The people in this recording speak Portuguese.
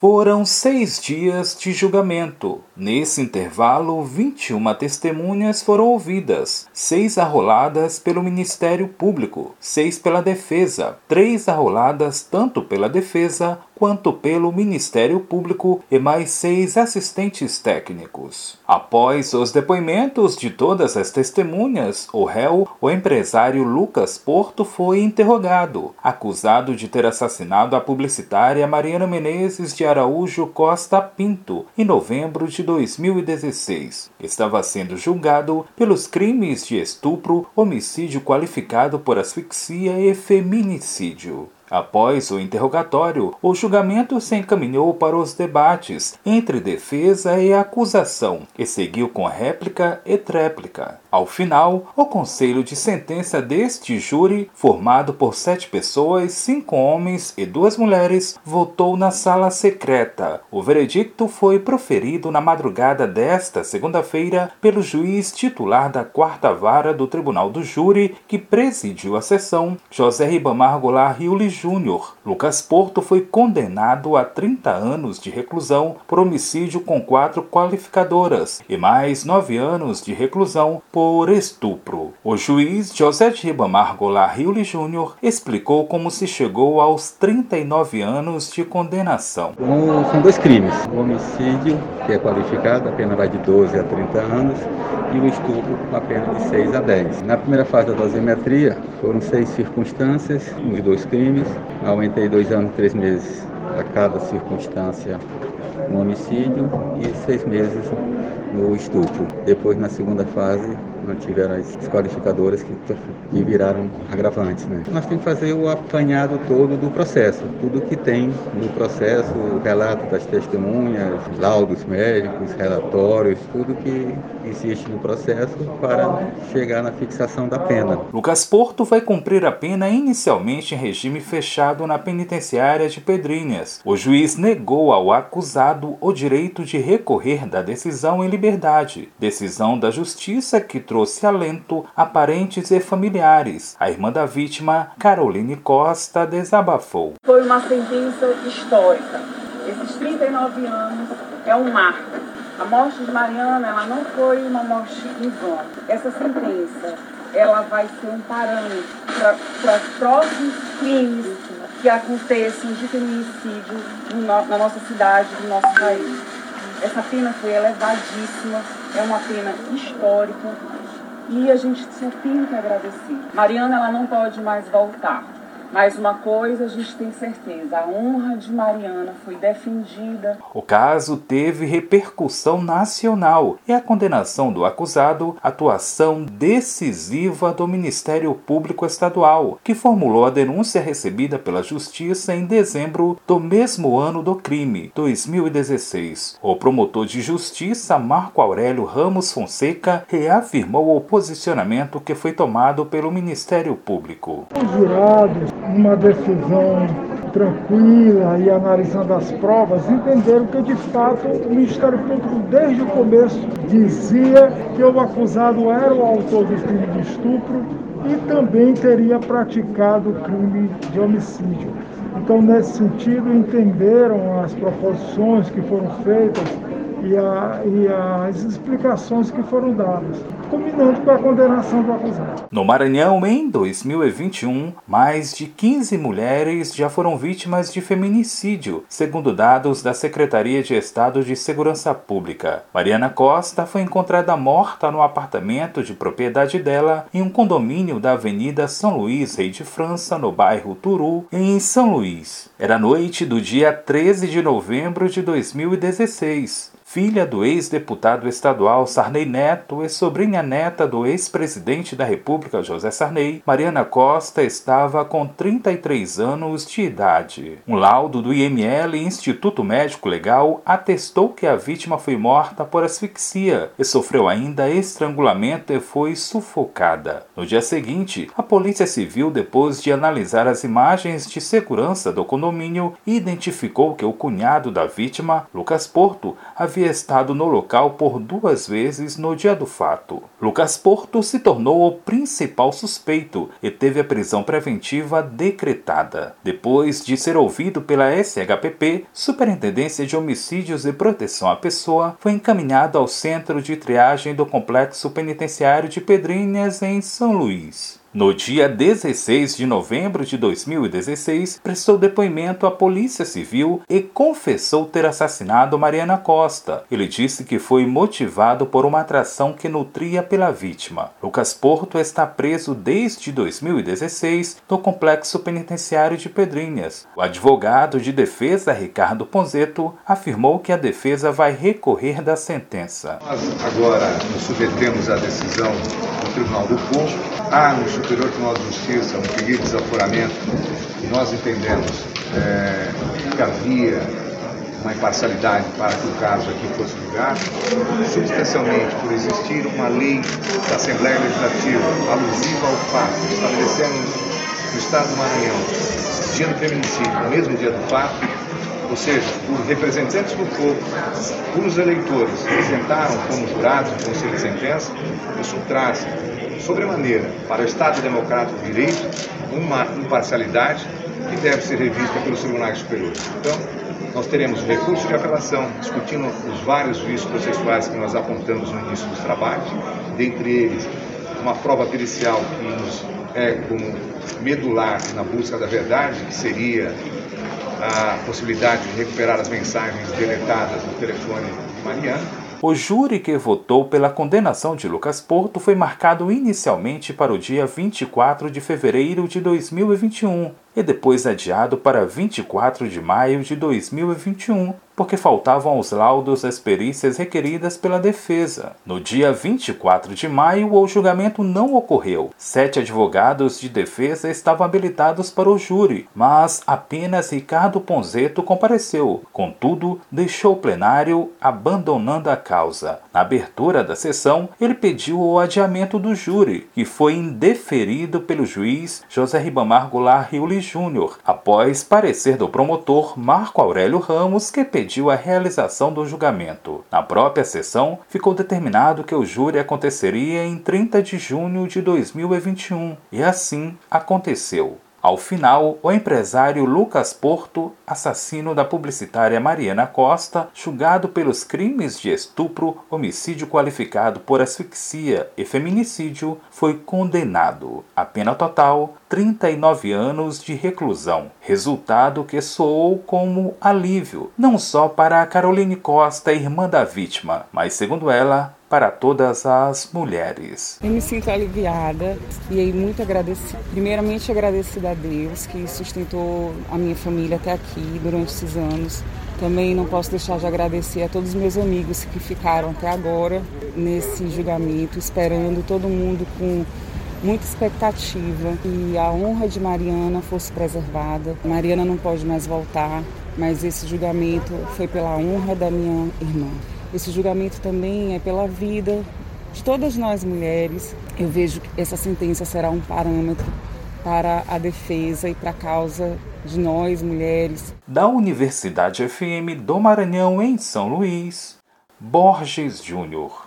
Foram seis dias de julgamento. Nesse intervalo, 21 testemunhas foram ouvidas, seis arroladas pelo Ministério Público, seis pela defesa, três arroladas tanto pela defesa quanto pelo Ministério Público e mais seis assistentes técnicos. Após os depoimentos de todas as testemunhas, o réu, o empresário Lucas Porto, foi interrogado, acusado de ter assassinado a publicitária Mariana Menezes de Araújo Costa Pinto em novembro de 2016. Estava sendo julgado pelos crimes de estupro, homicídio qualificado por asfixia e feminicídio. Após o interrogatório, o julgamento se encaminhou para os debates entre defesa e acusação e seguiu com réplica e tréplica. Ao final, o conselho de sentença deste júri, formado por sete pessoas, cinco homens e duas mulheres, votou na sala secreta. O veredicto foi proferido na madrugada desta segunda-feira pelo juiz titular da quarta vara do Tribunal do Júri, que presidiu a sessão, José Ribamar Goulart Riuli Júnior. Lucas Porto foi condenado a 30 anos de reclusão por homicídio com quatro qualificadoras e mais nove anos de reclusão por estupro. O juiz José de Ribamar Goulart Riuli Júnior explicou como se chegou aos 39 anos de condenação. Bom, são dois crimes. O homicídio, que é qualificado, a pena vai de 12 a 30 anos, e o estupro, a pena de 6 a 10. Na primeira fase da dosimetria, foram seis circunstâncias nos dois crimes, aumentei dois anos e três meses a cada circunstância no homicídio e seis meses no estupro. Depois, na segunda fase, tiveram as qualificadoras que, que viraram agravantes. Né? Nós temos que fazer o apanhado todo do processo, tudo que tem no processo, o relato das testemunhas, laudos médicos, relatórios, tudo que existe no processo para chegar na fixação da pena. Lucas Porto vai cumprir a pena inicialmente em regime fechado na penitenciária de Pedrinhas. O juiz negou ao acusado o direito de recorrer da decisão em liberdade, decisão da justiça que trouxe trouxe alento a parentes e familiares. A irmã da vítima, Caroline Costa, desabafou. Foi uma sentença histórica. Esses 39 anos é um marco. A morte de Mariana ela não foi uma morte em vão. Essa sentença ela vai ser um parâmetro para próximos crimes que aconteçam de feminicídio na nossa cidade, no nosso país. Essa pena foi elevadíssima, é uma pena histórica, e a gente só tem que agradecer. Mariana, ela não pode mais voltar. Mas uma coisa a gente tem certeza: a honra de Mariana foi defendida. O caso teve repercussão nacional e a condenação do acusado, atuação decisiva do Ministério Público Estadual, que formulou a denúncia recebida pela Justiça em dezembro do mesmo ano do crime, 2016. O promotor de justiça, Marco Aurélio Ramos Fonseca, reafirmou o posicionamento que foi tomado pelo Ministério Público. Os jurados uma decisão tranquila e analisando as provas, entenderam que de fato o Ministério Público desde o começo dizia que o acusado era o autor do crime de estupro e também teria praticado o crime de homicídio. Então, nesse sentido, entenderam as proposições que foram feitas e, a, e as explicações que foram dadas, combinando com a condenação do acusado. No Maranhão, em 2021, mais de 15 mulheres já foram vítimas de feminicídio, segundo dados da Secretaria de Estado de Segurança Pública. Mariana Costa foi encontrada morta no apartamento de propriedade dela em um condomínio da Avenida São Luís, Rei de França, no bairro Turu, em São Luís. Era noite do dia 13 de novembro de 2016 filha do ex-deputado estadual Sarney Neto e sobrinha neta do ex-presidente da República José Sarney, Mariana Costa estava com 33 anos de idade. Um laudo do IML, Instituto Médico Legal, atestou que a vítima foi morta por asfixia e sofreu ainda estrangulamento e foi sufocada. No dia seguinte, a Polícia Civil, depois de analisar as imagens de segurança do condomínio, identificou que o cunhado da vítima, Lucas Porto, havia havia estado no local por duas vezes no dia do fato. Lucas Porto se tornou o principal suspeito e teve a prisão preventiva decretada. Depois de ser ouvido pela SHPP, Superintendência de Homicídios e Proteção à Pessoa, foi encaminhado ao centro de triagem do Complexo Penitenciário de Pedrinhas, em São Luís. No dia 16 de novembro de 2016, prestou depoimento à Polícia Civil e confessou ter assassinado Mariana Costa. Ele disse que foi motivado por uma atração que nutria pela vítima. Lucas Porto está preso desde 2016 no complexo penitenciário de Pedrinhas. O advogado de defesa Ricardo Ponzeto afirmou que a defesa vai recorrer da sentença. Nós agora nos submetemos à decisão do Tribunal do Povo há no Superior Tribunal de Justiça um pedido de desaforamento e nós entendemos é, que havia uma imparcialidade para que o caso aqui fosse julgado, substancialmente por existir uma lei da Assembleia Legislativa alusiva ao fato, estabelecendo no Estado do Maranhão dia do feminicídio, no mesmo dia do fato, ou seja, os representantes do povo, os eleitores sentaram como jurados do Conselho de Sentença, isso traz sobremaneira para o Estado Democrático de Direito uma imparcialidade que deve ser revista pelos tribunais superiores. Então, nós teremos recurso de apelação, discutindo os vários vícios processuais que nós apontamos no início dos trabalhos, dentre eles uma prova pericial que nos é como medular na busca da verdade, que seria a possibilidade de recuperar as mensagens deletadas no telefone de Mariana, o júri que votou pela condenação de Lucas Porto foi marcado inicialmente para o dia 24 de fevereiro de 2021 e depois adiado para 24 de maio de 2021, porque faltavam os laudos das perícias requeridas pela defesa. No dia 24 de maio, o julgamento não ocorreu. Sete advogados de defesa estavam habilitados para o júri, mas apenas Ricardo Ponzeto compareceu. Contudo, deixou o plenário abandonando a causa. Na abertura da sessão, ele pediu o adiamento do júri, que foi indeferido pelo juiz José Ribamar Goulart Riuli Júnior, após parecer do promotor Marco Aurélio Ramos, que pediu a realização do julgamento. Na própria sessão, ficou determinado que o júri aconteceria em 30 de junho de 2021, e assim aconteceu. Ao final, o empresário Lucas Porto, assassino da publicitária Mariana Costa, julgado pelos crimes de estupro, homicídio qualificado por asfixia e feminicídio, foi condenado. A pena total, 39 anos de reclusão. Resultado que soou como alívio, não só para a Caroline Costa, irmã da vítima, mas, segundo ela, para todas as mulheres. Eu me sinto aliviada e muito agradecida. Primeiramente agradecida a Deus que sustentou a minha família até aqui durante esses anos. Também não posso deixar de agradecer a todos os meus amigos que ficaram até agora nesse julgamento, esperando todo mundo com muita expectativa que a honra de Mariana fosse preservada. Mariana não pode mais voltar, mas esse julgamento foi pela honra da minha irmã. Esse julgamento também é pela vida de todas nós mulheres. Eu vejo que essa sentença será um parâmetro para a defesa e para a causa de nós mulheres. Da Universidade FM do Maranhão, em São Luís, Borges Júnior.